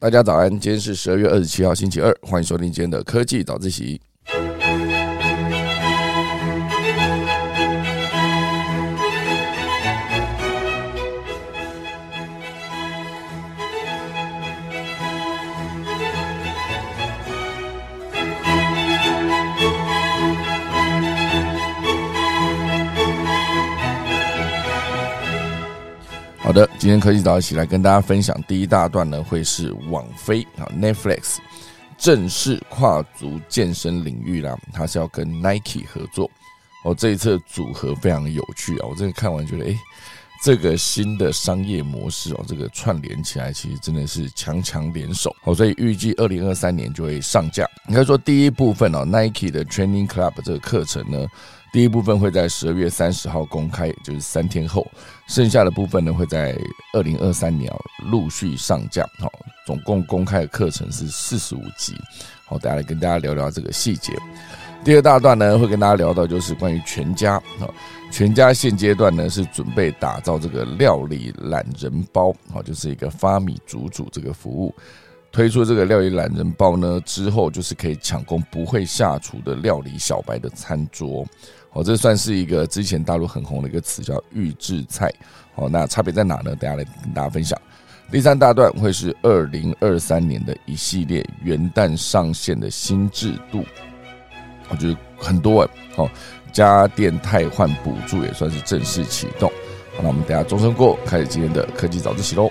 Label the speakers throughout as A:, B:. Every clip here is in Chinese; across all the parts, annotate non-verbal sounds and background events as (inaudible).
A: 大家早安，今天是十二月二十七号，星期二，欢迎收听今天的科技早自习。今天科技早一起来跟大家分享第一大段呢，会是网飞啊 Netflix 正式跨足健身领域啦，它是要跟 Nike 合作哦。这一次组合非常有趣啊，我真的看完觉得，诶，这个新的商业模式哦，这个串联起来其实真的是强强联手哦，所以预计二零二三年就会上架。应该说第一部分哦，Nike 的 Training Club 这个课程呢。第一部分会在十二月三十号公开，就是三天后；剩下的部分呢会在二零二三年陆续上架。好，总共公开的课程是四十五集。好，大家来跟大家聊聊这个细节。第二大段呢会跟大家聊到就是关于全家。好，全家现阶段呢是准备打造这个料理懒人包。好，就是一个发米煮煮这个服务。推出这个料理懒人包呢之后，就是可以抢攻不会下厨的料理小白的餐桌。哦，这算是一个之前大陆很红的一个词，叫预制菜。哦，那差别在哪呢？等下来跟大家分享。第三大段会是二零二三年的一系列元旦上线的新制度，我觉得很多哎。哦，家电汰换补助也算是正式启动。那我们等下钟声过，开始今天的科技早自习喽。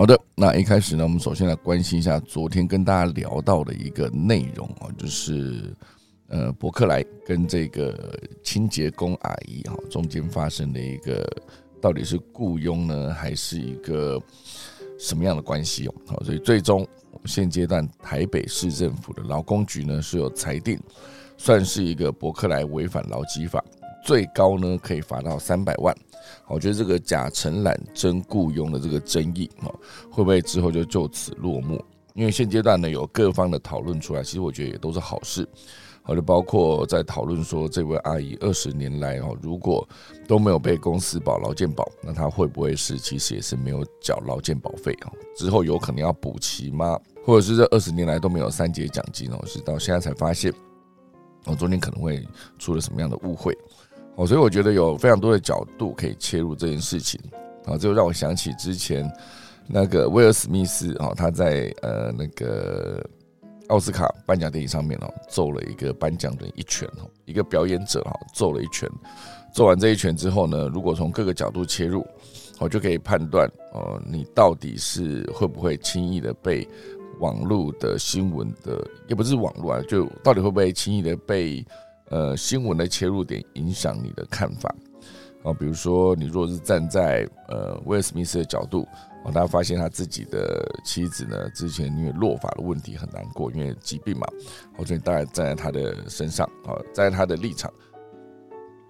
A: 好的，那一开始呢，我们首先来关心一下昨天跟大家聊到的一个内容啊，就是呃，伯克莱跟这个清洁工阿姨哈中间发生的一个到底是雇佣呢，还是一个什么样的关系哦？好，所以最终现阶段台北市政府的劳工局呢是有裁定，算是一个伯克莱违反劳基法。最高呢可以罚到三百万，我觉得这个假承揽真雇佣的这个争议啊，会不会之后就就此落幕？因为现阶段呢有各方的讨论出来，其实我觉得也都是好事。好，就包括在讨论说，这位阿姨二十年来哦，如果都没有被公司保劳健保，那她会不会是其实也是没有缴劳健保费啊？之后有可能要补齐吗？或者是这二十年来都没有三节奖金哦，是到现在才发现，哦，中间可能会出了什么样的误会？哦，所以我觉得有非常多的角度可以切入这件事情。啊，这就让我想起之前那个威尔史密斯啊，他在呃那个奥斯卡颁奖典礼上面哦，揍了一个颁奖人一拳哦，一个表演者哈，揍了一拳。揍完这一拳之后呢，如果从各个角度切入，我就可以判断哦，你到底是会不会轻易的被网络的新闻的，也不是网络啊，就到底会不会轻易的被。呃，新闻的切入点影响你的看法啊，比如说你若是站在呃威尔史密斯的角度，啊，他发现他自己的妻子呢，之前因为落发的问题很难过，因为疾病嘛，我觉得大概站在他的身上啊，在他的立场。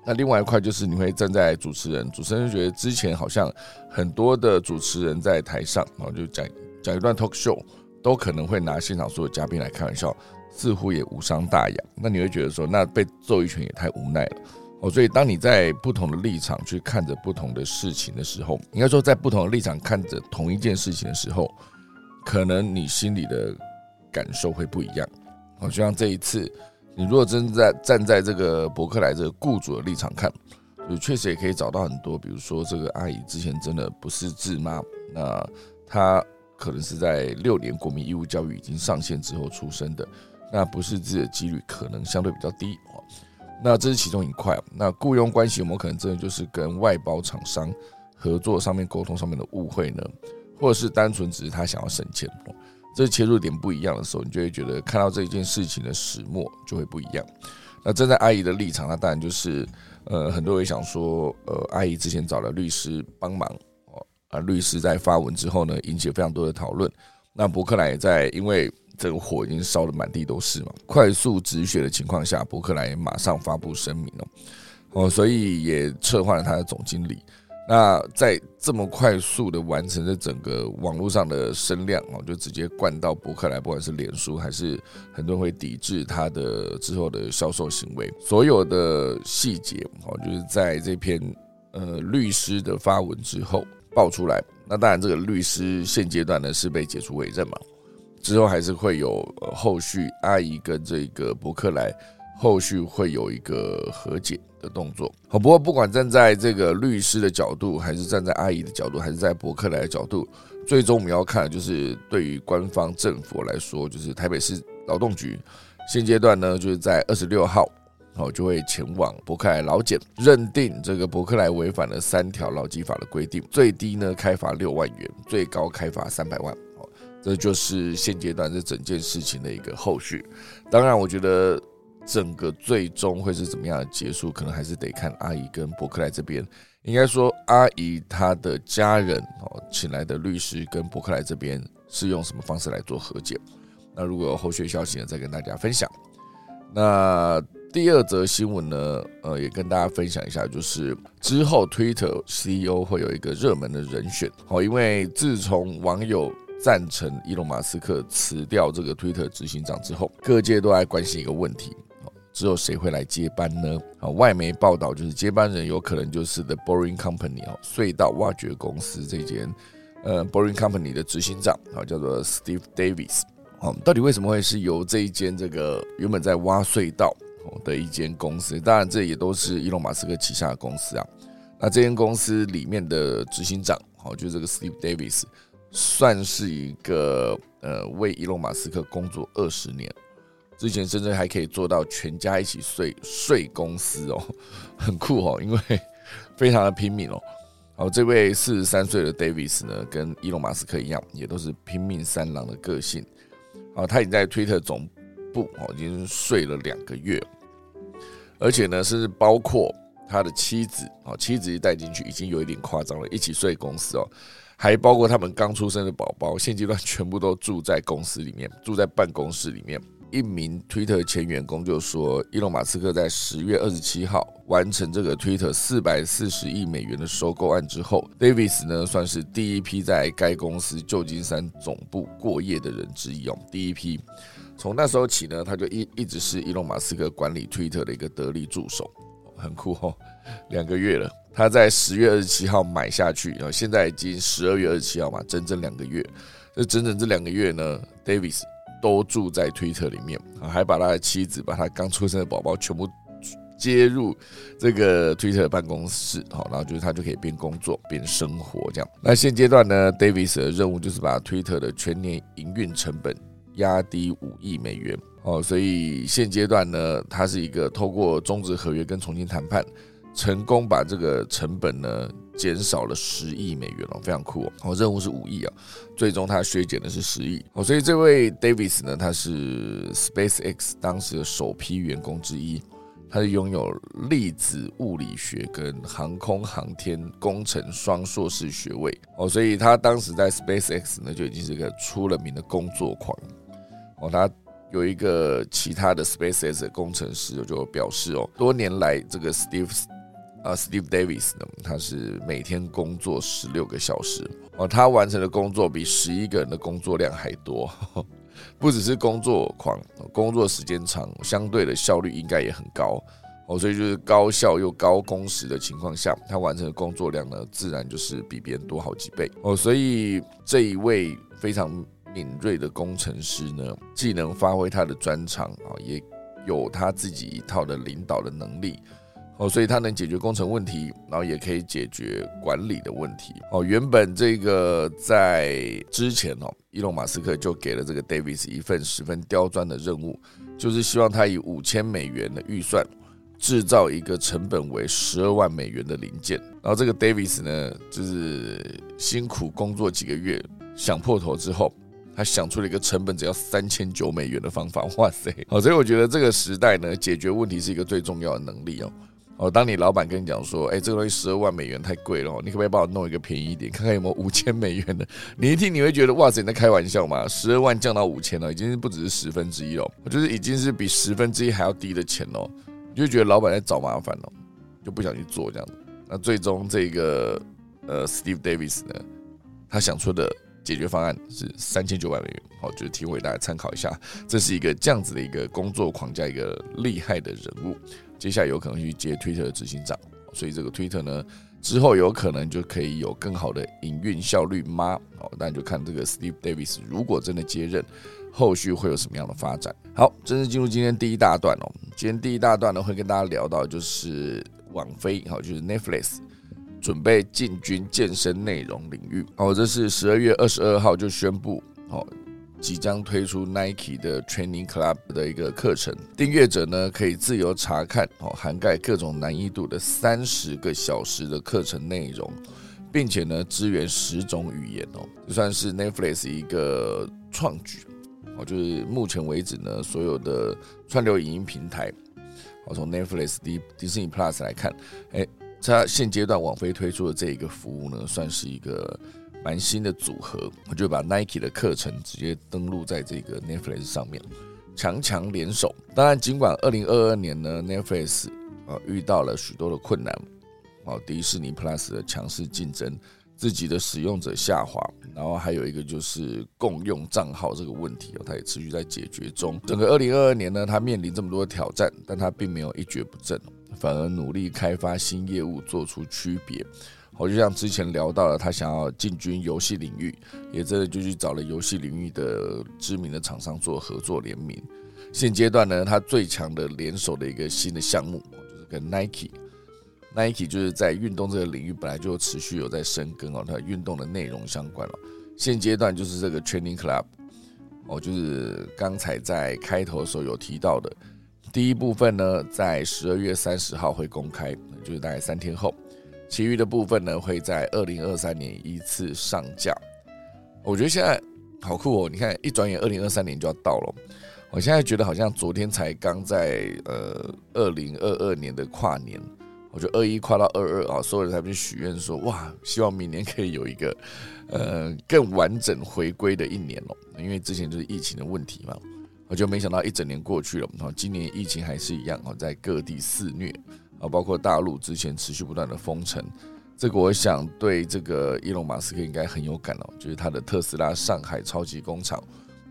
A: 那另外一块就是你会站在主持人，主持人觉得之前好像很多的主持人在台上，然后就讲讲一段 talk show，都可能会拿现场所有嘉宾来开玩笑。似乎也无伤大雅，那你会觉得说，那被揍一拳也太无奈了哦。所以，当你在不同的立场去看着不同的事情的时候，应该说在不同的立场看着同一件事情的时候，可能你心里的感受会不一样。哦，就像这一次，你如果真在站在这个伯克莱这个雇主的立场看，就确实也可以找到很多，比如说这个阿姨之前真的不是智妈，那她可能是在六年国民义务教育已经上线之后出生的。那不是自己的几率可能相对比较低哦，那这是其中一块。那雇佣关系有没有可能真的就是跟外包厂商合作上面沟通上面的误会呢？或者是单纯只是他想要省钱？这切入点不一样的时候，你就会觉得看到这件事情的始末就会不一样。那站在阿姨的立场，那当然就是呃，很多人想说，呃，阿姨之前找了律师帮忙哦，啊，律师在发文之后呢，引起了非常多的讨论。那伯克莱也在因为。这个火已经烧得满地都是嘛，快速止血的情况下，伯克莱马上发布声明了，哦，所以也撤换了他的总经理。那在这么快速的完成这整个网络上的声量哦，就直接灌到博客来，不管是脸书还是很多人会抵制他的之后的销售行为，所有的细节哦，就是在这篇呃律师的发文之后爆出来。那当然，这个律师现阶段呢是被解除委任嘛，之后还是会有后续阿姨跟这个伯克莱。后续会有一个和解的动作。好，不过不管站在这个律师的角度，还是站在阿姨的角度，还是在伯克莱的角度，最终我们要看的就是对于官方政府来说，就是台北市劳动局现阶段呢，就是在二十六号，哦就会前往伯克莱劳检，认定这个伯克莱违反了三条劳基法的规定，最低呢开罚六万元，最高开罚三百万。这就是现阶段这整件事情的一个后续。当然，我觉得。整个最终会是怎么样的结束，可能还是得看阿姨跟伯克莱这边。应该说，阿姨她的家人哦，请来的律师跟伯克莱这边是用什么方式来做和解？那如果有后续消息呢，再跟大家分享。那第二则新闻呢，呃，也跟大家分享一下，就是之后 Twitter CEO 会有一个热门的人选哦，因为自从网友。赞成伊隆马斯克辞掉这个推特执行长之后，各界都在关心一个问题：哦，只有谁会来接班呢？啊，外媒报道就是接班人有可能就是 The Boring Company 哦，隧道挖掘公司这间呃 Boring Company 的执行长啊，叫做 Steve Davis。哦，到底为什么会是由这一间这个原本在挖隧道的一间公司？当然，这也都是伊隆马斯克旗下的公司啊。那这间公司里面的执行长，好，就是这个 Steve Davis。算是一个呃，为伊隆马斯克工作二十年，之前甚至还可以做到全家一起睡睡公司哦，(laughs) 很酷哦，因为非常的拼命哦。好，这位四十三岁的 Davis 呢，跟伊隆马斯克一样，也都是拼命三郎的个性。好，他已经在推特总部哦，已经睡了两个月，而且呢，是包括他的妻子哦，妻子一带进去，已经有一点夸张了，一起睡公司哦。还包括他们刚出生的宝宝，现阶段全部都住在公司里面，住在办公室里面。一名 Twitter 前员工就说，伊隆马斯克在十月二十七号完成这个 Twitter 四百四十亿美元的收购案之后，Davis 呢算是第一批在该公司旧金山总部过夜的人之一哦。第一批，从那时候起呢，他就一一直是伊隆马斯克管理 Twitter 的一个得力助手，很酷哦，两个月了。他在十月二十七号买下去，然后现在已经十二月二十七号嘛，整整两个月。这整整这两个月呢，Davis 都住在 Twitter 里面啊，还把他的妻子、把他刚出生的宝宝全部接入这个 Twitter 办公室，好，然后就是他就可以边工作边生活这样。那现阶段呢，Davis 的任务就是把 Twitter 的全年营运成本压低五亿美元，哦，所以现阶段呢，他是一个透过终止合约跟重新谈判。成功把这个成本呢减少了十亿美元哦，非常酷哦。任务是五亿啊，最终他削减的是十亿哦。所以这位 Davis 呢，他是 SpaceX 当时的首批员工之一，他是拥有粒子物理学跟航空航天工程双硕士学位哦，所以他当时在 SpaceX 呢就已经是个出了名的工作狂哦。他有一个其他的 SpaceX 的工程师就表示哦，多年来这个 Steve。啊，Steve Davis 呢？他是每天工作十六个小时哦，他完成的工作比十一个人的工作量还多。(laughs) 不只是工作狂，工作时间长，相对的效率应该也很高哦。所以就是高效又高工时的情况下，他完成的工作量呢，自然就是比别人多好几倍哦。所以这一位非常敏锐的工程师呢，既能发挥他的专长啊，也有他自己一套的领导的能力。哦，所以它能解决工程问题，然后也可以解决管理的问题。哦，原本这个在之前哦，伊隆马斯克就给了这个 Davis 一份十分刁钻的任务，就是希望他以五千美元的预算制造一个成本为十二万美元的零件。然后这个 Davis 呢，就是辛苦工作几个月，想破头之后，他想出了一个成本只要三千九美元的方法。哇塞！好，所以我觉得这个时代呢，解决问题是一个最重要的能力哦。哦，当你老板跟你讲说，哎，这个东西十二万美元太贵了，你可不可以帮我弄一个便宜一点，看看有没有五千美元的？你一听你会觉得，哇塞，你在开玩笑吗？十二万降到五千了，已经是不只是十分之一了，就是已经是比十分之一还要低的钱哦，你就觉得老板在找麻烦哦，就不想去做这样子。那最终这个呃，Steve Davis 呢，他想出的解决方案是三千九百美元，好，就是提供给大家参考一下。这是一个这样子的一个工作框架，一个厉害的人物，接下来有可能去接 Twitter 的执行长，所以这个 Twitter 呢，之后有可能就可以有更好的营运效率吗？哦，那就看这个 Steve Davis 如果真的接任。后续会有什么样的发展？好，正式进入今天第一大段哦。今天第一大段呢，会跟大家聊到就是网飞，好，就是 Netflix 准备进军健身内容领域。哦，这是十二月二十二号就宣布，哦，即将推出 Nike 的 Training Club 的一个课程，订阅者呢可以自由查看，哦，涵盖各种难易度的三十个小时的课程内容，并且呢支援十种语言哦，就算是 Netflix 一个创举哦。就是目前为止呢，所有的串流影音平台，我从 Netflix、迪迪士尼 Plus 来看，哎，它现阶段网飞推出的这一个服务呢，算是一个蛮新的组合。我就把 Nike 的课程直接登录在这个 Netflix 上面，强强联手。当然，尽管二零二二年呢，Netflix 啊遇到了许多的困难，哦，迪士尼 Plus 的强势竞争。自己的使用者下滑，然后还有一个就是共用账号这个问题，它也持续在解决中。整个二零二二年呢，它面临这么多的挑战，但它并没有一蹶不振，反而努力开发新业务，做出区别。我就像之前聊到了，他想要进军游戏领域，也真的就去找了游戏领域的知名的厂商做合作联名。现阶段呢，他最强的联手的一个新的项目，就是跟 Nike。Nike 就是在运动这个领域本来就持续有在深耕哦，它运动的内容相关了。现阶段就是这个 Training Club 哦，就是刚才在开头的时候有提到的，第一部分呢在十二月三十号会公开，就是大概三天后，其余的部分呢会在二零二三年一次上架。我觉得现在好酷哦，你看一转眼二零二三年就要到了，我现在觉得好像昨天才刚在呃二零二二年的跨年。我就二一跨到二二啊，所有人才去许愿说哇，希望明年可以有一个呃更完整回归的一年哦。因为之前就是疫情的问题嘛，我就没想到一整年过去了，然后今年疫情还是一样哦，在各地肆虐啊，包括大陆之前持续不断的封城，这个我想对这个伊隆马斯克应该很有感哦，就是他的特斯拉上海超级工厂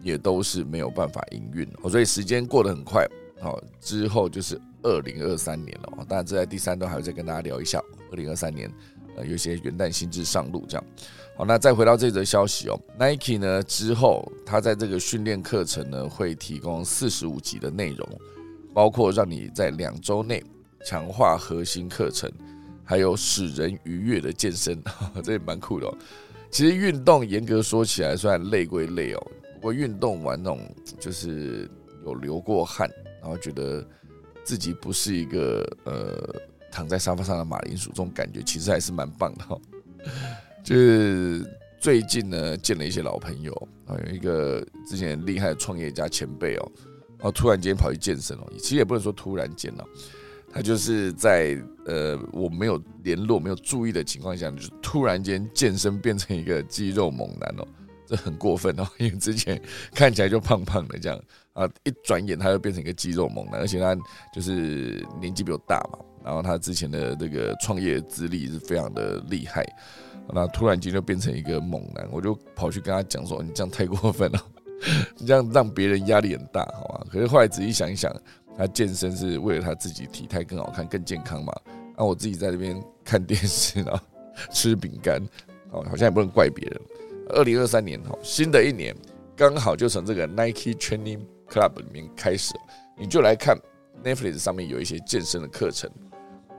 A: 也都是没有办法营运哦，所以时间过得很快，好之后就是。二零二三年了哦，当然这在第三段还会再跟大家聊一下。二零二三年，呃，有些元旦新制上路，这样。好，那再回到这则消息哦，Nike 呢之后，它在这个训练课程呢会提供四十五集的内容，包括让你在两周内强化核心课程，还有使人愉悦的健身，(laughs) 这也蛮酷的。哦。其实运动严格说起来，虽然累归累哦，不过运动完那种就是有流过汗，然后觉得。自己不是一个呃躺在沙发上的马铃薯，这种感觉其实还是蛮棒的哈。就是最近呢见了一些老朋友啊，有一个之前厉害的创业家前辈哦，然后突然间跑去健身哦，其实也不能说突然间了，他就是在呃我没有联络、没有注意的情况下，就突然间健身变成一个肌肉猛男哦。(laughs) 这很过分哦，(laughs) 因为之前看起来就胖胖的这样啊，一转眼他就变成一个肌肉猛男，而且他就是年纪比我大嘛，然后他之前的这个创业资历是非常的厉害，那突然间就变成一个猛男，我就跑去跟他讲说：“你这样太过分了，(laughs) 你这样让别人压力很大，好吧？”可是后来仔细想一想，他健身是为了他自己体态更好看、更健康嘛，那我自己在那边看电视 (laughs) 然后吃饼干，哦，好像也不能怪别人。二零二三年哈，新的一年刚好就从这个 Nike Training Club 里面开始，你就来看 Netflix 上面有一些健身的课程。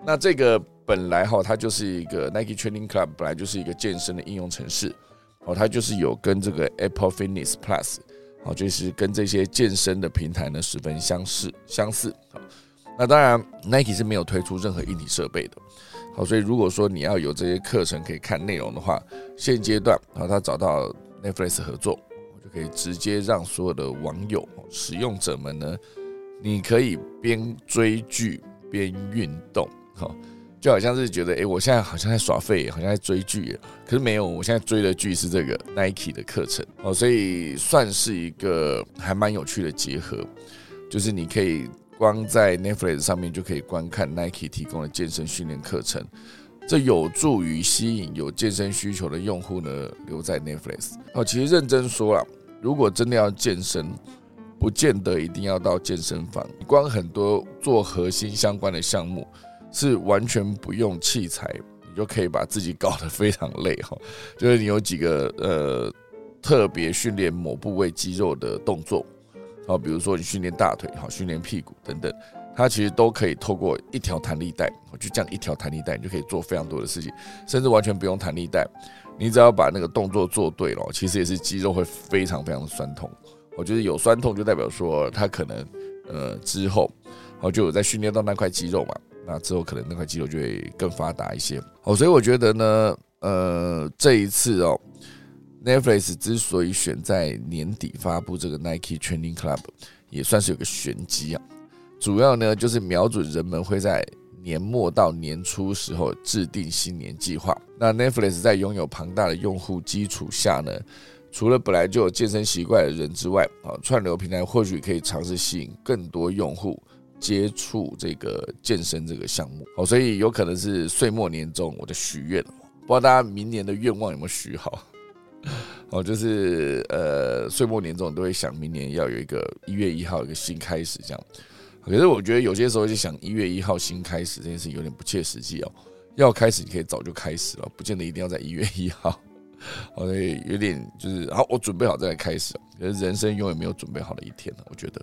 A: 那这个本来哈，它就是一个 Nike Training Club，本来就是一个健身的应用程式，哦，它就是有跟这个 Apple Fitness Plus，好，就是跟这些健身的平台呢十分相似相似。那当然 Nike 是没有推出任何硬体设备的。好，所以如果说你要有这些课程可以看内容的话，现阶段啊，他找到 Netflix 合作，就可以直接让所有的网友、使用者们呢，你可以边追剧边运动，好，就好像是觉得，哎，我现在好像在耍废，好像在追剧，可是没有，我现在追的剧是这个 Nike 的课程，哦，所以算是一个还蛮有趣的结合，就是你可以。光在 Netflix 上面就可以观看 Nike 提供的健身训练课程，这有助于吸引有健身需求的用户呢留在 Netflix。哦，其实认真说了，如果真的要健身，不见得一定要到健身房，光很多做核心相关的项目是完全不用器材，你就可以把自己搞得非常累哈。(laughs) 就是你有几个呃特别训练某部位肌肉的动作，好，比如说你训练大腿，好，训练屁股等等，它其实都可以透过一条弹力带，就这样一条弹力带，你就可以做非常多的事情，甚至完全不用弹力带，你只要把那个动作做对了，其实也是肌肉会非常非常的酸痛。我觉得有酸痛就代表说它可能呃之后，哦就有在训练到那块肌肉嘛，那之后可能那块肌肉就会更发达一些。哦，所以我觉得呢，呃这一次哦，Netflix 之所以选在年底发布这个 Nike Training Club，也算是有个玄机啊。主要呢就是瞄准人们会在年末到年初时候制定新年计划。那 Netflix 在拥有庞大的用户基础下呢？除了本来就有健身习惯的人之外，啊，串流平台或许可以尝试吸引更多用户接触这个健身这个项目。哦，所以有可能是岁末年终我的许愿，不知道大家明年的愿望有没有许好？(laughs) 哦，就是呃，岁末年终都会想明年要有一个一月一号一个新开始这样。可是我觉得有些时候就想一月一号新开始这件事有点不切实际哦。要开始你可以早就开始了，不见得一定要在一月一号。好，(laughs) 有点就是好，我准备好再来开始。可是人生永远没有准备好的一天呢，我觉得。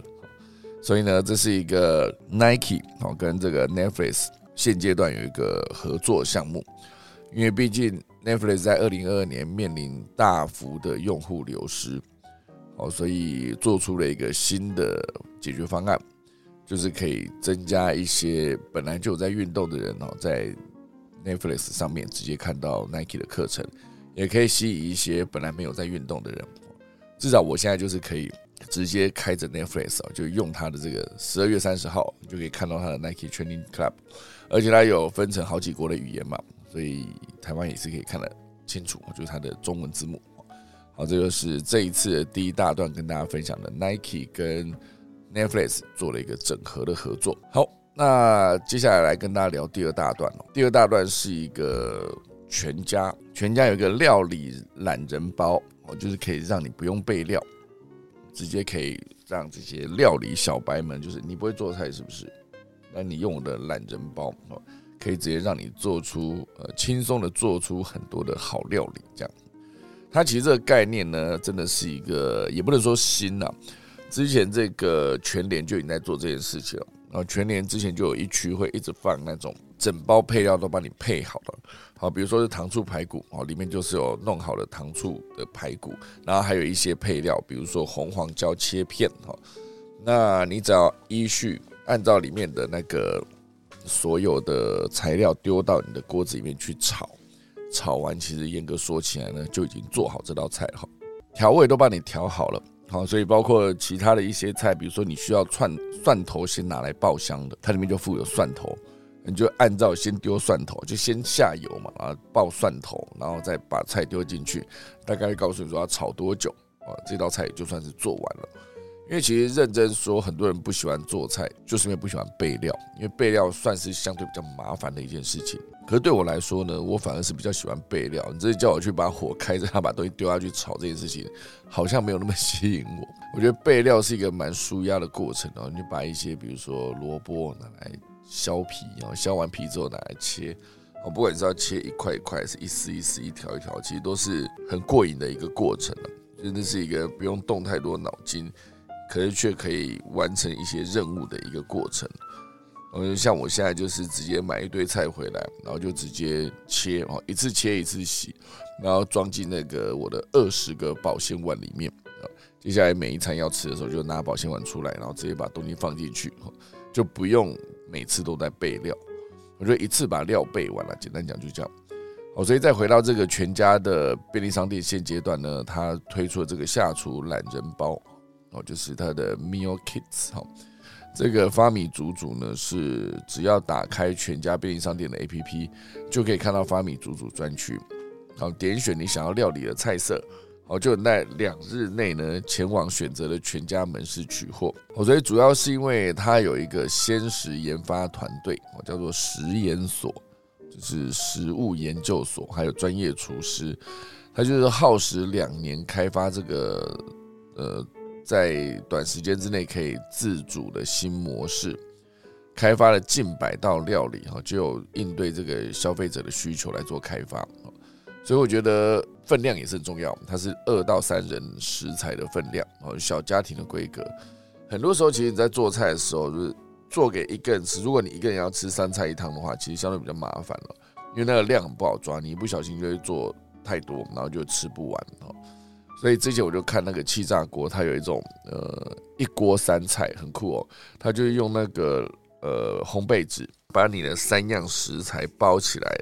A: 所以呢，这是一个 Nike 好跟这个 Netflix 现阶段有一个合作项目，因为毕竟 Netflix 在二零二二年面临大幅的用户流失，好，所以做出了一个新的解决方案，就是可以增加一些本来就有在运动的人哦，在 Netflix 上面直接看到 Nike 的课程。也可以吸引一些本来没有在运动的人，至少我现在就是可以直接开着 Netflix 啊，就用它的这个十二月三十号就可以看到它的 Nike Training Club，而且它有分成好几国的语言嘛，所以台湾也是可以看得清楚，就是它的中文字幕。好，这就是这一次的第一大段跟大家分享的 Nike 跟 Netflix 做了一个整合的合作。好，那接下来来跟大家聊第二大段哦，第二大段是一个。全家，全家有一个料理懒人包，哦，就是可以让你不用备料，直接可以让这些料理小白们，就是你不会做菜是不是？那你用我的懒人包，哦，可以直接让你做出呃轻松的做出很多的好料理。这样，它其实这个概念呢，真的是一个也不能说新啊，之前这个全联就已经在做这件事情了。然后全联之前就有一区会一直放那种整包配料都帮你配好了。好，比如说是糖醋排骨哦，里面就是有弄好的糖醋的排骨，然后还有一些配料，比如说红黄椒切片哈。那你只要依序按照里面的那个所有的材料丢到你的锅子里面去炒，炒完其实严格说起来呢，就已经做好这道菜了。调味都帮你调好了，好，所以包括其他的一些菜，比如说你需要串蒜头先拿来爆香的，它里面就附有蒜头。你就按照先丢蒜头，就先下油嘛，然后爆蒜头，然后再把菜丢进去，大概告诉你说要炒多久啊，这道菜就算是做完了。因为其实认真说，很多人不喜欢做菜，就是因为不喜欢备料，因为备料算是相对比较麻烦的一件事情。可是对我来说呢，我反而是比较喜欢备料。你这叫我去把火开着，把东西丢下去炒这件事情，好像没有那么吸引我。我觉得备料是一个蛮舒压的过程哦，你就把一些比如说萝卜拿来。削皮，然后削完皮之后拿来切，哦，不管你是要切一块一块，是一丝一丝、一条一条，其实都是很过瘾的一个过程了。真的是一个不用动太多脑筋，可是却可以完成一些任务的一个过程。嗯，像我现在就是直接买一堆菜回来，然后就直接切，哦，一次切一次洗，然后装进那个我的二十个保鲜碗里面。接下来每一餐要吃的时候，就拿保鲜碗出来，然后直接把东西放进去，就不用。每次都在备料，我觉得一次把料备完了，简单讲就这样。好，所以再回到这个全家的便利商店，现阶段呢，它推出了这个下厨懒人包，哦，就是它的 Meal Kits。哈，这个发米煮煮呢，是只要打开全家便利商店的 APP，就可以看到发米煮煮专区，好，点选你想要料理的菜色。哦，就在两日内呢，前往选择的全家门市取货。我所以主要是因为它有一个鲜食研发团队，哦，叫做食研所，就是食物研究所，还有专业厨师，他就是耗时两年开发这个呃，在短时间之内可以自主的新模式，开发了近百道料理哈，就有应对这个消费者的需求来做开发。所以我觉得分量也是很重要，它是二到三人食材的分量哦，小家庭的规格。很多时候，其实你在做菜的时候，就是做给一个人吃。如果你一个人要吃三菜一汤的话，其实相对比较麻烦了，因为那个量很不好抓，你一不小心就会做太多，然后就吃不完哦。所以之前我就看那个气炸锅，它有一种呃一锅三菜，很酷哦。它就是用那个呃烘焙纸把你的三样食材包起来。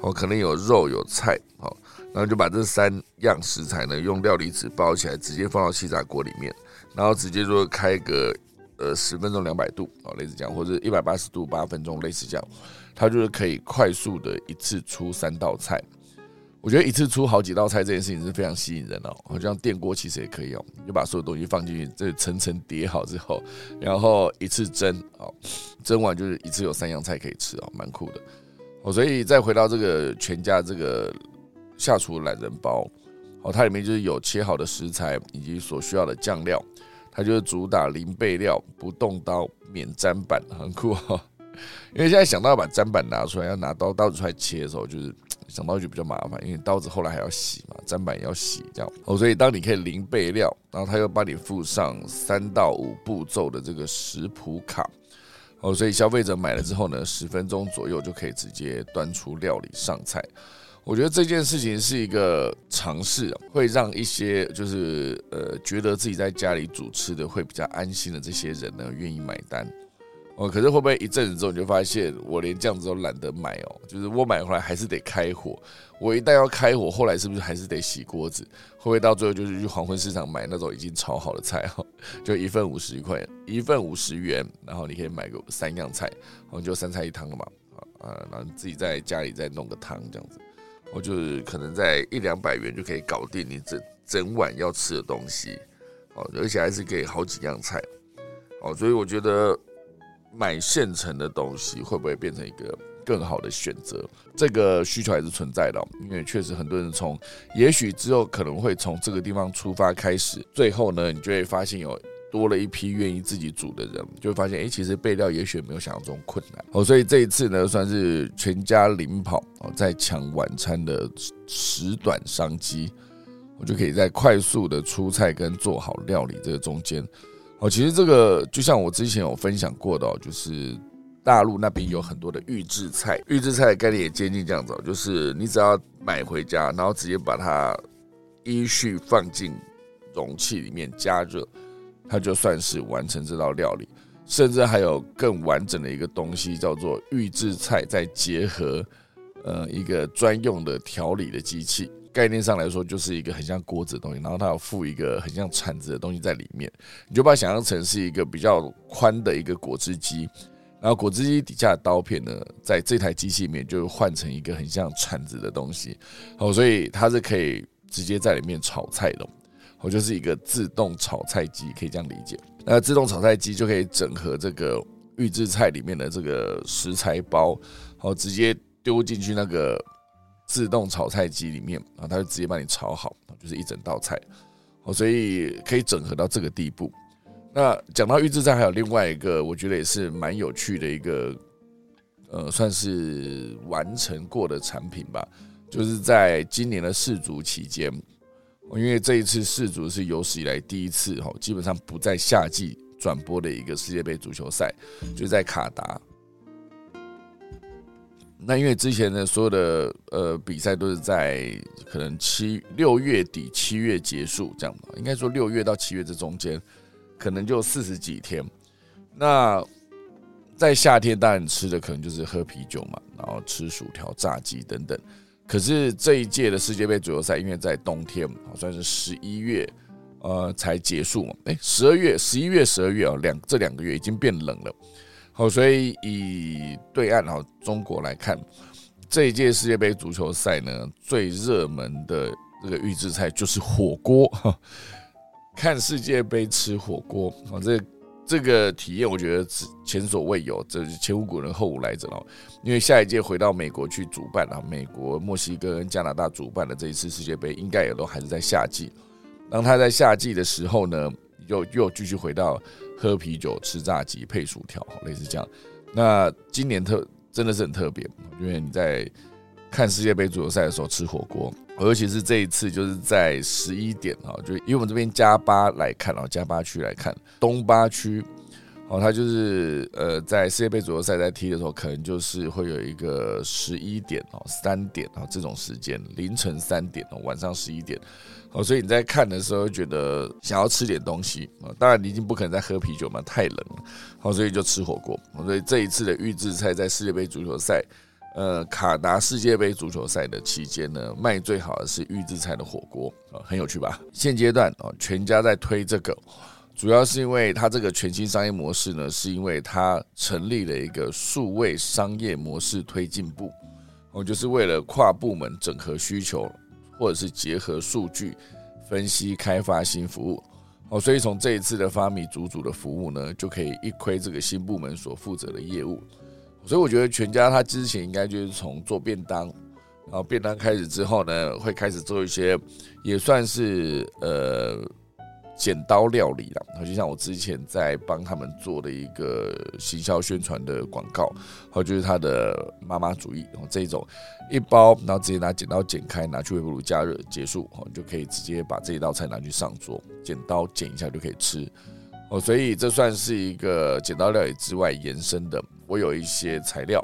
A: 哦，可能有肉有菜，好，然后就把这三样食材呢，用料理纸包起来，直接放到气炸锅里面，然后直接就开个呃十分钟两百度，哦，类似这样，或者一百八十度八分钟，类似这样，它就是可以快速的一次出三道菜。我觉得一次出好几道菜这件事情是非常吸引人的哦，好像电锅其实也可以哦，你就把所有东西放进去，这层层叠好之后，然后一次蒸，哦，蒸完就是一次有三样菜可以吃哦，蛮酷的。哦，所以再回到这个全家这个下厨懒人包，哦，它里面就是有切好的食材以及所需要的酱料，它就是主打零备料、不动刀、免砧板，(laughs) 很酷哈。因为现在想到要把砧板拿出来，要拿刀刀子出来切的时候，就是 (tsk) 想到就比较麻烦，因为刀子后来还要洗嘛，砧板也要洗，这样。哦，所以当你可以零备料，然后他又帮你附上三到五步骤的这个食谱卡。哦，所以消费者买了之后呢，十分钟左右就可以直接端出料理上菜。我觉得这件事情是一个尝试，会让一些就是呃觉得自己在家里煮吃的会比较安心的这些人呢，愿意买单。哦，可是会不会一阵子之后你就发现，我连这样子都懒得买哦？就是我买回来还是得开火，我一旦要开火，后来是不是还是得洗锅子？会不会到最后就是去黄昏市场买那种已经炒好的菜哈？(laughs) 就一份五十块，一份五十元，然后你可以买个三样菜，然后就三菜一汤了嘛？啊，然后自己在家里再弄个汤这样子，我就是可能在一两百元就可以搞定你整整碗要吃的东西，哦，而且还是给好几样菜，哦，所以我觉得。买现成的东西会不会变成一个更好的选择？这个需求还是存在的，因为确实很多人从，也许之后可能会从这个地方出发开始，最后呢，你就会发现有多了一批愿意自己煮的人，就会发现，哎，其实备料也许没有想象中困难哦。所以这一次呢，算是全家领跑哦，在抢晚餐的时短商机，我就可以在快速的出菜跟做好料理这个中间。哦，其实这个就像我之前有分享过的，就是大陆那边有很多的预制菜，预制菜的概念也接近这样子，就是你只要买回家，然后直接把它依序放进容器里面加热，它就算是完成这道料理。甚至还有更完整的一个东西，叫做预制菜，再结合呃一个专用的调理的机器。概念上来说，就是一个很像锅子的东西，然后它有附一个很像铲子的东西在里面，你就把它想象成是一个比较宽的一个果汁机，然后果汁机底下的刀片呢，在这台机器里面就换成一个很像铲子的东西，哦，所以它是可以直接在里面炒菜的，哦，就是一个自动炒菜机，可以这样理解。那自动炒菜机就可以整合这个预制菜里面的这个食材包，好，直接丢进去那个。自动炒菜机里面啊，它就直接帮你炒好，就是一整道菜，哦，所以可以整合到这个地步。那讲到预制菜，还有另外一个，我觉得也是蛮有趣的一个，呃，算是完成过的产品吧。就是在今年的世足期间，因为这一次世足是有史以来第一次哈，基本上不在夏季转播的一个世界杯足球赛，就在卡达。那因为之前的所有的呃比赛都是在可能七六月底七月结束这样的，应该说六月到七月这中间可能就四十几天。那在夏天当然吃的可能就是喝啤酒嘛，然后吃薯条、炸鸡等等。可是这一届的世界杯足球赛因为在冬天，好算是十一月呃才结束嘛，哎十二月、十一月、十二月啊两这两个月已经变冷了。好，所以以对岸哈中国来看，这一届世界杯足球赛呢，最热门的这个预制菜就是火锅。(laughs) 看世界杯吃火锅，啊，这这个体验我觉得是前所未有，这是前无古人后无来者哦。因为下一届回到美国去主办啊，美国、墨西哥跟加拿大主办的这一次世界杯，应该也都还是在夏季。当他在夏季的时候呢，又又继续回到喝啤酒、吃炸鸡、配薯条，类似这样。那今年特真的是很特别，因为你在看世界杯足球赛的时候吃火锅。尤其是这一次，就是在十一点啊，就因为我们这边加巴来看啊，加巴区来看东巴区，哦，他就是呃，在世界杯足球赛在踢的时候，可能就是会有一个十一点哦，三点啊这种时间，凌晨三点哦，晚上十一点，哦，所以你在看的时候觉得想要吃点东西啊，当然你已经不可能再喝啤酒嘛，太冷了，好，所以就吃火锅。所以这一次的预制菜在世界杯足球赛。呃，卡达世界杯足球赛的期间呢，卖最好的是预制菜的火锅啊，很有趣吧？现阶段啊，全家在推这个，主要是因为它这个全新商业模式呢，是因为它成立了一个数位商业模式推进部，哦，就是为了跨部门整合需求，或者是结合数据分析开发新服务，哦，所以从这一次的发米组组的服务呢，就可以一窥这个新部门所负责的业务。所以我觉得全家他之前应该就是从做便当，然后便当开始之后呢，会开始做一些也算是呃剪刀料理了。然后就像我之前在帮他们做的一个行销宣传的广告，还有就是他的妈妈主义，然后这种一包，然后直接拿剪刀剪开，拿去微波炉加热结束，哦，就可以直接把这一道菜拿去上桌，剪刀剪一下就可以吃。哦，所以这算是一个剪刀料理之外延伸的。我有一些材料，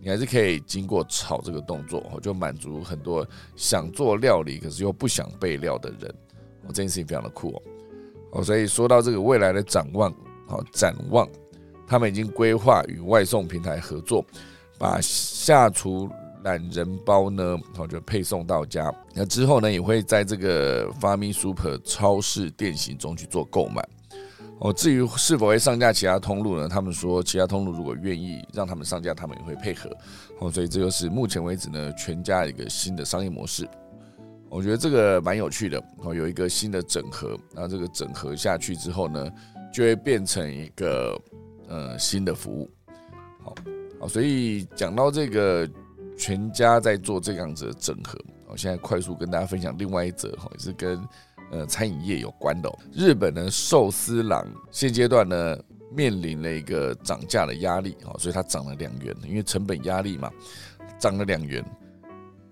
A: 你还是可以经过炒这个动作，哦，就满足很多想做料理可是又不想备料的人。哦，这件事情非常的酷哦。哦，所以说到这个未来的展望，好展望，他们已经规划与外送平台合作，把下厨懒人包呢，好就配送到家。那之后呢，也会在这个 Farmy Super 超市店型中去做购买。哦，至于是否会上架其他通路呢？他们说，其他通路如果愿意让他们上架，他们也会配合。哦，所以这就是目前为止呢，全家一个新的商业模式。我觉得这个蛮有趣的。哦，有一个新的整合，那这个整合下去之后呢，就会变成一个呃新的服务。好，好，所以讲到这个全家在做这样子的整合，我现在快速跟大家分享另外一则哈，也是跟。呃，餐饮业有关的，日本的寿司郎现阶段呢面临了一个涨价的压力哦，所以它涨了两元，因为成本压力嘛，涨了两元，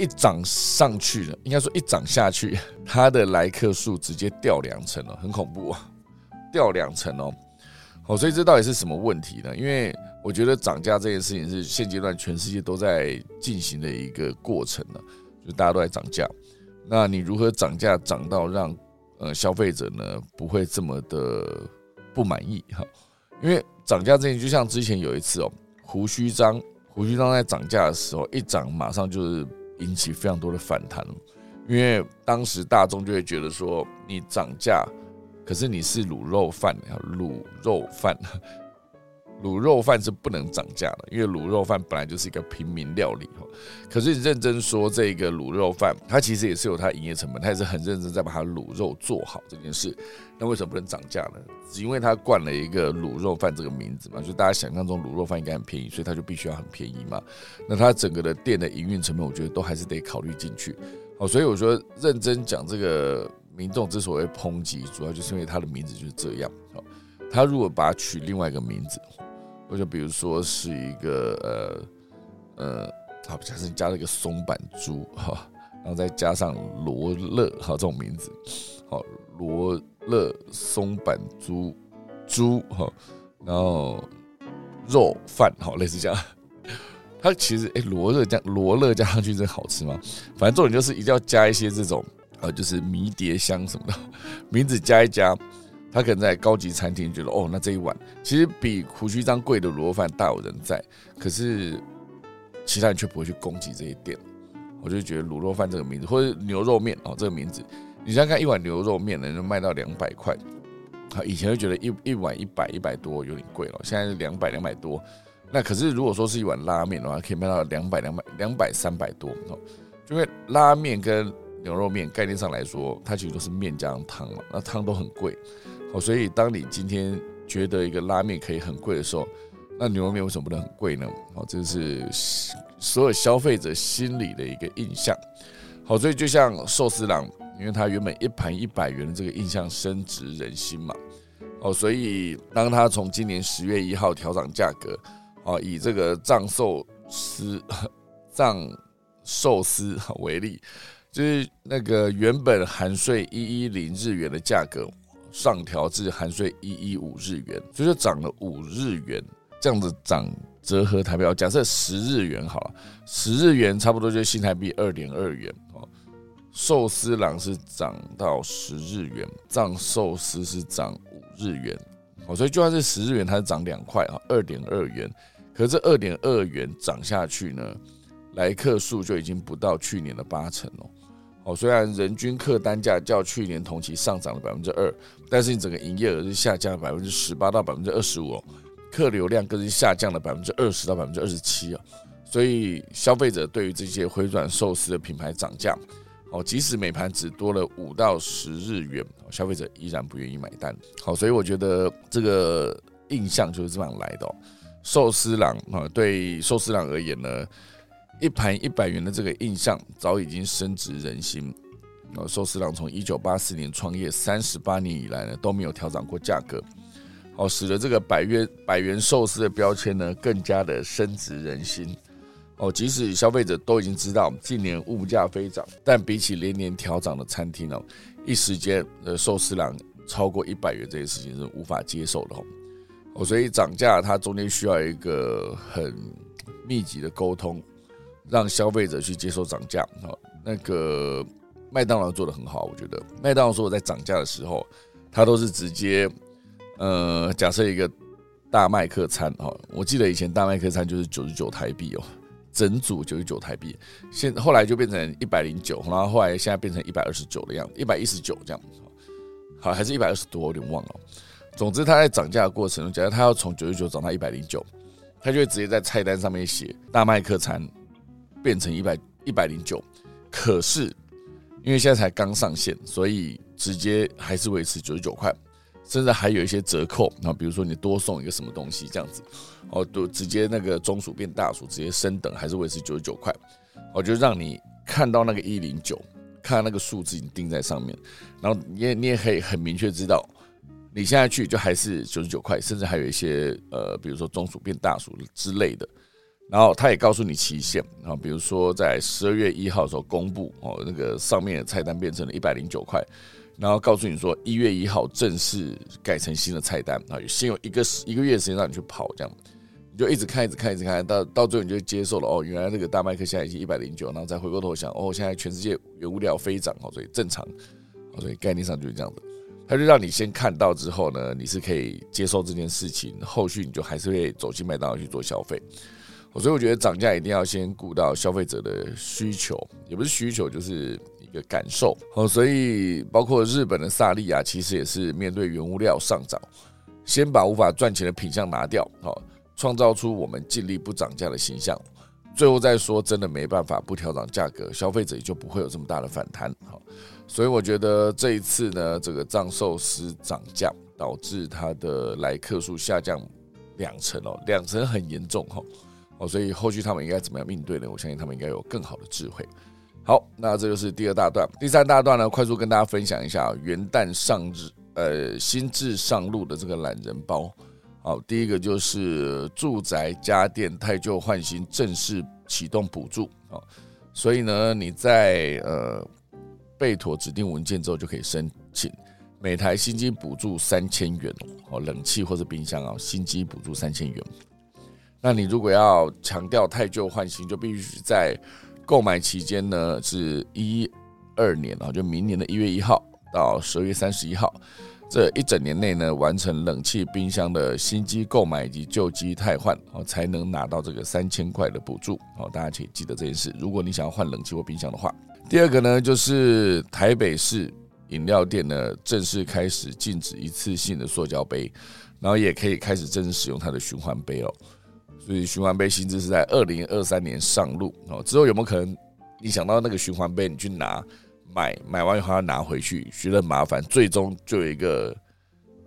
A: 一涨上去了，应该说一涨下去，(laughs) 它的来客数直接掉两成了，很恐怖啊，(laughs) 掉两成哦，好，所以这到底是什么问题呢？因为我觉得涨价这件事情是现阶段全世界都在进行的一个过程呢，就大家都在涨价，那你如何涨价涨到让呃，消费者呢不会这么的不满意？哈，因为涨价这件就像之前有一次哦，胡须章，胡须章在涨价的时候一涨，马上就是引起非常多的反弹，因为当时大众就会觉得说你涨价，可是你是卤肉饭卤肉饭。卤肉饭是不能涨价的，因为卤肉饭本来就是一个平民料理哈。可是认真说，这个卤肉饭它其实也是有它营业成本，它也是很认真在把它卤肉做好这件事。那为什么不能涨价呢？只因为它冠了一个卤肉饭这个名字嘛，就大家想象中卤肉饭应该很便宜，所以它就必须要很便宜嘛。那它整个的店的营运成本，我觉得都还是得考虑进去。好，所以我说认真讲，这个民众之所以抨击，主要就是因为它的名字就是这样。好，他如果把它取另外一个名字。我就比如说是一个呃呃，好，假设加了一个松板猪哈，然后再加上罗勒哈这种名字，好，罗勒松板猪猪哈，然后肉饭好，类似这样。(laughs) 它其实哎，罗勒加罗勒加上去真好吃吗？反正重点就是一定要加一些这种呃，就是迷迭香什么的，(laughs) 名字加一加。他可能在高级餐厅觉得，哦，那这一碗其实比胡须章贵的卤肉饭大有人在，可是其他人却不会去攻击这些店。我就觉得卤肉饭这个名字，或者牛肉面哦这个名字，你想想看，一碗牛肉面能卖到两百块，好，以前就觉得一一碗一百一百多有点贵了，现在是两百两百多。那可是如果说是一碗拉面的话，可以卖到两百两百两百三百多哦，因为拉面跟牛肉面概念上来说，它其实都是面加上汤嘛，那汤都很贵。哦，所以当你今天觉得一个拉面可以很贵的时候，那牛肉面为什么不能很贵呢？好，这是所有消费者心里的一个印象。好，所以就像寿司郎，因为它原本一盘一百元的这个印象深植人心嘛。哦，所以当他从今年十月一号调涨价格，哦，以这个藏寿司藏寿司为例，就是那个原本含税一一零日元的价格，上调至含税一一五日元，所以就涨了五日元，这样子涨折合台币，假设十日元好了，十日元差不多就是新台币二点二元哦。寿司郎是涨到十日元，藏寿司是涨五日元，哦，所以就算是十日元，它是涨两块啊，二点二元。可是这二点二元涨下去呢，来客数就已经不到去年的八成哦。哦，虽然人均客单价较去年同期上涨了百分之二，但是你整个营业额是下降了百分之十八到百分之二十五哦，客流量更是下降了百分之二十到百分之二十七啊。所以消费者对于这些回转寿司的品牌涨价。哦，即使每盘只多了五到十日元，消费者依然不愿意买单。好，所以我觉得这个印象就是这样来的。寿司郎啊，对寿司郎而言呢，一盘一百元的这个印象早已经深植人心。哦，寿司郎从一九八四年创业三十八年以来呢，都没有调整过价格。哦，使得这个百元百元寿司的标签呢，更加的深植人心。哦，即使消费者都已经知道近年物价飞涨，但比起连年调涨的餐厅哦，一时间呃寿司郎超过一百元这件事情是无法接受的哦。所以涨价它中间需要一个很密集的沟通，让消费者去接受涨价。哦，那个麦当劳做的很好，我觉得麦当劳说我在涨价的时候，它都是直接呃假设一个大麦克餐哦，我记得以前大麦克餐就是九十九台币哦。整组九十九台币，现后来就变成一百零九，然后后来现在变成一百二十九的样子，一百一十九这样，好还是一百二十多，有点忘了。总之，它在涨价的过程中，假如它要从九十九涨到一百零九，它就会直接在菜单上面写大麦克餐变成一百一百零九。可是因为现在才刚上线，所以直接还是维持九十九块。甚至还有一些折扣，那比如说你多送一个什么东西这样子，哦，都直接那个中薯变大薯，直接升等还是维持九十九块，我就让你看到那个一零九，看那个数字已经定在上面，然后你也你也可以很明确知道，你现在去就还是九十九块，甚至还有一些呃，比如说中薯变大薯之类的，然后他也告诉你期限，啊，比如说在十二月一号的时候公布，哦，那个上面的菜单变成了一百零九块。然后告诉你说，一月一号正式改成新的菜单啊，先有一个一个月的时间让你去跑，这样你就一直看，一直看，一直看到到最后你就接受了哦，原来那个大麦克现在已经一百零九，然后再回过头想哦，现在全世界原物料飞涨哦，所以正常，所以概念上就是这样的。他就让你先看到之后呢，你是可以接受这件事情，后续你就还是会走进麦当劳去做消费。所以我觉得涨价一定要先顾到消费者的需求，也不是需求，就是。一个感受哦，所以包括日本的萨利亚，其实也是面对原物料上涨，先把无法赚钱的品相拿掉，好，创造出我们尽力不涨价的形象，最后再说真的没办法不调涨价格，消费者也就不会有这么大的反弹，好，所以我觉得这一次呢，这个藏寿司涨价导致它的来客数下降两成哦，两成很严重哈，哦所以后续他们应该怎么样应对呢？我相信他们应该有更好的智慧。好，那这就是第二大段。第三大段呢，快速跟大家分享一下元旦上日，呃，新制上路的这个懒人包。好，第一个就是住宅家电太旧换新正式启动补助。啊，所以呢，你在呃备妥指定文件之后就可以申请，每台新机补助三千元哦，冷气或者冰箱啊，新机补助三千元。那你如果要强调太旧换新，就必须在购买期间呢，是一二年啊，就明年的一月一号到十二月三十一号，这一整年内呢，完成冷气、冰箱的新机购买以及旧机汰换哦，才能拿到这个三千块的补助哦。大家请记得这件事。如果你想要换冷气或冰箱的话，第二个呢，就是台北市饮料店呢，正式开始禁止一次性的塑胶杯，然后也可以开始正式使用它的循环杯了。所以循环杯薪资是在二零二三年上路。哦，之后有没有可能你想到那个循环杯，你去拿买买完以后要拿回去，觉得麻烦，最终就有一个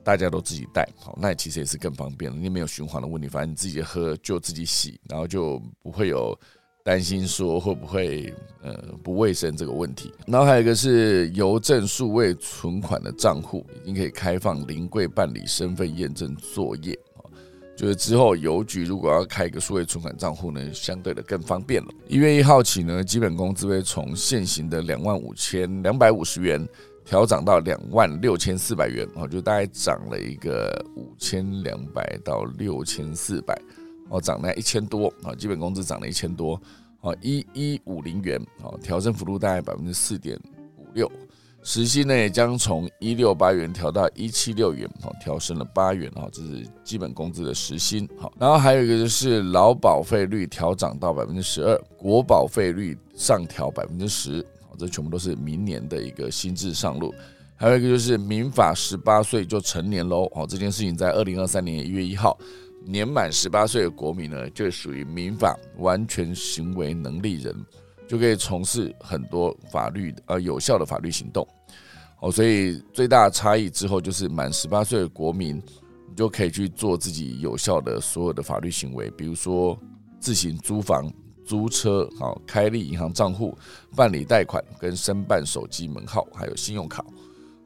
A: 大家都自己带，好，那其实也是更方便了，你没有循环的问题，反正你自己喝就自己洗，然后就不会有担心说会不会呃不卫生这个问题。然后还有一个是邮政数位存款的账户已经可以开放临柜办理身份验证作业，就是之后邮局如果要开一个数位存款账户呢，相对的更方便了。一月一号起呢，基本工资会从现行的两万五千两百五十元。调涨到两万六千四百元哦，就大概涨了一个五千两百到六千四百哦，涨了一千多啊，基本工资涨了一千多哦，一一五零元哦，调升幅度大概百分之四点五六，时薪呢也将从一六八元调到一七六元哦，调升了八元哦，这是基本工资的时薪好，然后还有一个就是劳保费率调涨到百分之十二，国保费率上调百分之十。这全部都是明年的一个新制上路，还有一个就是民法十八岁就成年喽。哦，这件事情在二零二三年一月一号，年满十八岁的国民呢，就属于民法完全行为能力人，就可以从事很多法律呃有效的法律行动。哦，所以最大的差异之后就是满十八岁的国民，你就可以去做自己有效的所有的法律行为，比如说自行租房。租车，好开立银行账户、办理贷款、跟申办手机门号，还有信用卡，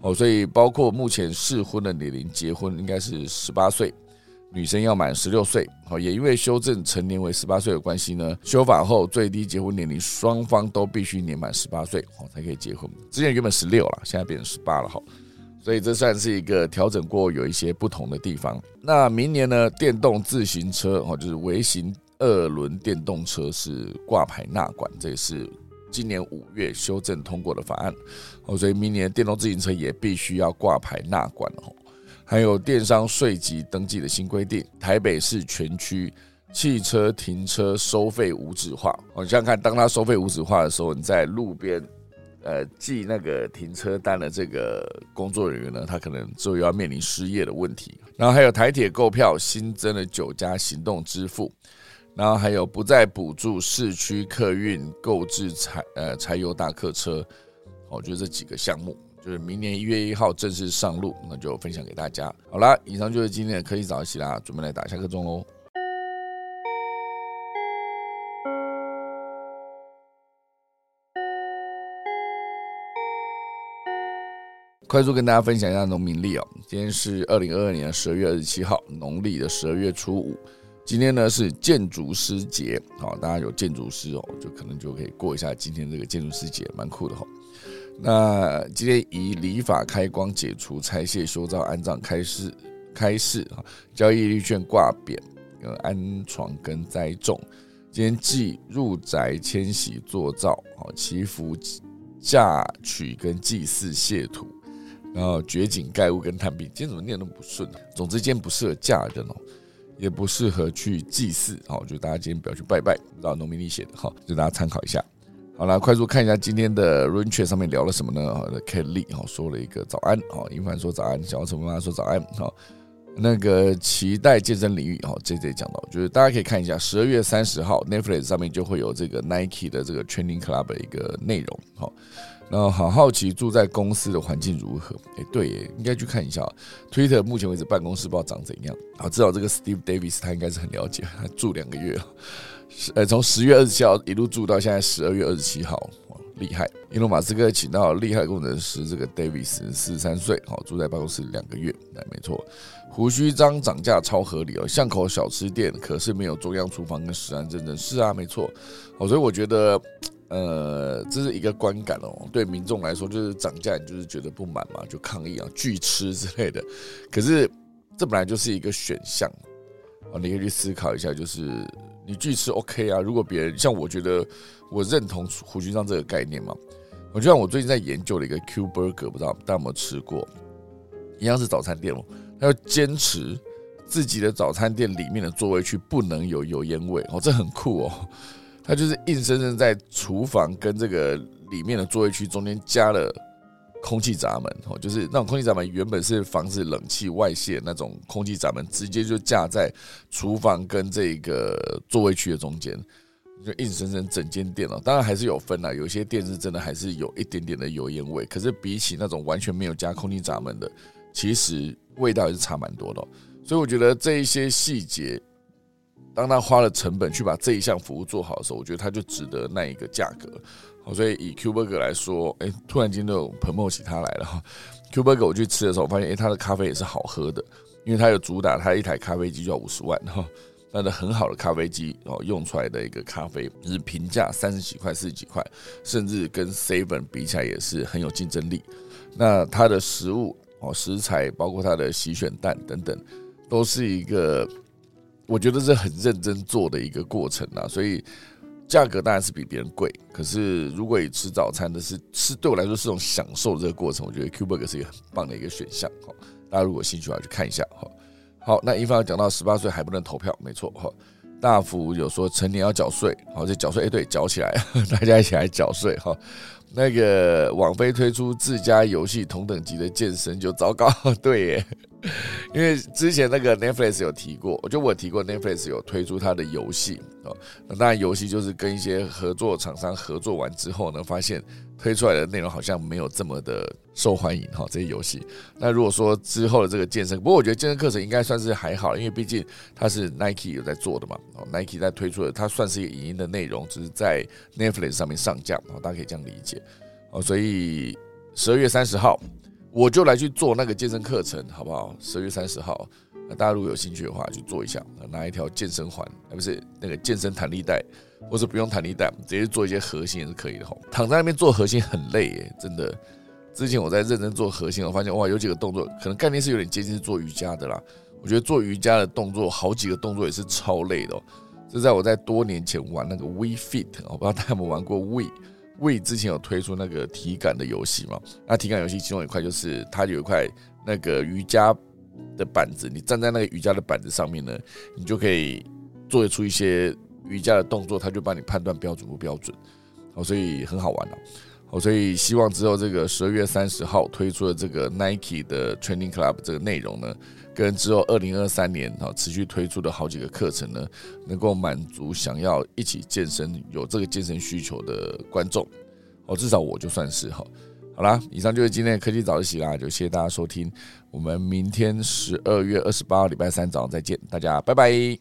A: 哦，所以包括目前适婚的年龄，结婚应该是十八岁，女生要满十六岁，好，也因为修正成年为十八岁的关系呢，修法后最低结婚年龄双方都必须年满十八岁，哦，才可以结婚。之前原本十六了，现在变成十八了，哈，所以这算是一个调整过，有一些不同的地方。那明年呢，电动自行车，哦，就是微型。二轮电动车是挂牌纳管，这也是今年五月修正通过的法案哦，所以明年电动自行车也必须要挂牌纳管哦。还有电商税籍登记的新规定，台北市全区汽车停车收费无纸化。我想想看，当它收费无纸化的时候，你在路边呃记那个停车单的这个工作人员呢，他可能就要面临失业的问题。然后还有台铁购票新增了九家行动支付。然后还有不再补助市区客运购置柴呃柴油大客车，我觉得这几个项目就是明年一月一号正式上路，那就分享给大家。好啦，以上就是今天的科技早起啦，准备来打下课钟喽。快速跟大家分享一下农民历哦，今天是二零二二年十二月二十七号，农历的十二月初五。今天呢是建筑师节，好，大家有建筑师哦，就可能就可以过一下今天这个建筑师节，蛮酷的哈。那今天以礼法开光、解除拆卸、修造、安葬、开市、开市啊，交易绿券挂匾、呃安床跟栽种。今天祭入宅、迁徙、做灶、好祈福、嫁娶跟祭祀、谢土，然后掘井盖屋跟探病。今天怎么念都不顺？总之今天不适合嫁人哦。也不适合去祭祀，好，就大家今天不要去拜拜，不知道农民历写的，好，就大家参考一下。好了，快速看一下今天的 Rain Chat 上面聊了什么呢？好，Kelly 好说了一个早安，好，英凡说早安，小陈妈妈说早安，好，那个期待健身领域，好，J J 讲到，就是大家可以看一下十二月三十号 Netflix 上面就会有这个 Nike 的这个 Training Club 的一个内容，好。那好好奇住在公司的环境如何？哎，对，应该去看一下。Twitter 目前为止办公室不知道长怎样。好，至少这个 Steve Davis 他应该是很了解，他住两个月，呃，从十月二十七号一路住到现在十二月二十七号，厉害！伊隆马斯克请到厉害工程师这个 Davis，四十三岁，好，住在办公室两个月，哎，没错。胡须章涨价超合理哦，巷口小吃店可是没有中央厨房跟食安认证，是啊，没错。好，所以我觉得。呃，这是一个观感哦。对民众来说，就是涨价，就是觉得不满嘛，就抗议啊，拒吃之类的。可是这本来就是一个选项啊，你可以去思考一下，就是你拒吃 OK 啊。如果别人像我觉得，我认同胡军章这个概念嘛。我就像我最近在研究了一个 Q Burger，不知道大家有没有吃过？一样是早餐店哦，他要坚持自己的早餐店里面的座位区不能有油烟味哦，这很酷哦。他就是硬生生在厨房跟这个里面的座位区中间加了空气闸门哦，就是那种空气闸门原本是防止冷气外泄那种空气闸门，直接就架在厨房跟这个座位区的中间，就硬生生整间店哦。当然还是有分啦，有些店是真的还是有一点点的油烟味，可是比起那种完全没有加空气闸门的，其实味道也是差蛮多的。所以我觉得这一些细节，当他花了成本去把这一项服务做好的时候，我觉得他就值得那一个价格。好，所以以 Q Burger 来说，哎，突然间就有彭茂起他来了哈。Q Burger 我去吃的时候，发现哎，他的咖啡也是好喝的，因为他有主打他一台咖啡机就要五十万哈，那的很好的咖啡机哦，用出来的一个咖啡是平价三十几块、四十几块，甚至跟 Seven 比起来也是很有竞争力。那它的食物哦，食材包括它的洗选蛋等等，都是一个我觉得是很认真做的一个过程啊，所以。价格当然是比别人贵，可是如果以吃早餐的是吃，对我来说是种享受这个过程，我觉得 Q Burger 是一个很棒的一个选项哈。大家如果兴趣的话，去看一下哈。好，那一方讲到十八岁还不能投票，没错哈。大福有说成年要缴税，好，这缴税哎，对，缴起来，(laughs) 大家一起来缴税哈。那个网飞推出自家游戏同等级的健身就糟糕，(laughs) 对耶。(laughs) 因为之前那个 Netflix 有提过，我就我提过 Netflix 有推出它的游戏哦，那当然游戏就是跟一些合作厂商合作完之后呢，发现推出来的内容好像没有这么的受欢迎哈。这些游戏，那如果说之后的这个健身，不过我觉得健身课程应该算是还好，因为毕竟它是 Nike 有在做的嘛，哦，Nike 在推出的，它算是一个影音的内容，只是在 Netflix 上面上架，哦，大家可以这样理解哦。所以十二月三十号。我就来去做那个健身课程，好不好？十二月三十号，那大家如果有兴趣的话，去做一下，拿一条健身环，而不是那个健身弹力带，或者不用弹力带，直接做一些核心也是可以的哈。躺在那边做核心很累耶，真的。之前我在认真做核心，我发现哇，有几个动作可能概念是有点接近做瑜伽的啦。我觉得做瑜伽的动作，好几个动作也是超累的。这在我在多年前玩那个 We Fit，我不知道大家有没有玩过 We。为之前有推出那个体感的游戏嘛？那体感游戏其中一块就是它有一块那个瑜伽的板子，你站在那个瑜伽的板子上面呢，你就可以做出一些瑜伽的动作，它就帮你判断标准不标准。好，所以很好玩哦。好，所以希望之后这个十二月三十号推出的这个 Nike 的 Training Club 这个内容呢。跟之后二零二三年哈持续推出的好几个课程呢，能够满足想要一起健身、有这个健身需求的观众哦，至少我就算是哈。好啦，以上就是今天的科技早自习啦，就谢谢大家收听，我们明天十二月二十八号礼拜三早上再见，大家拜拜。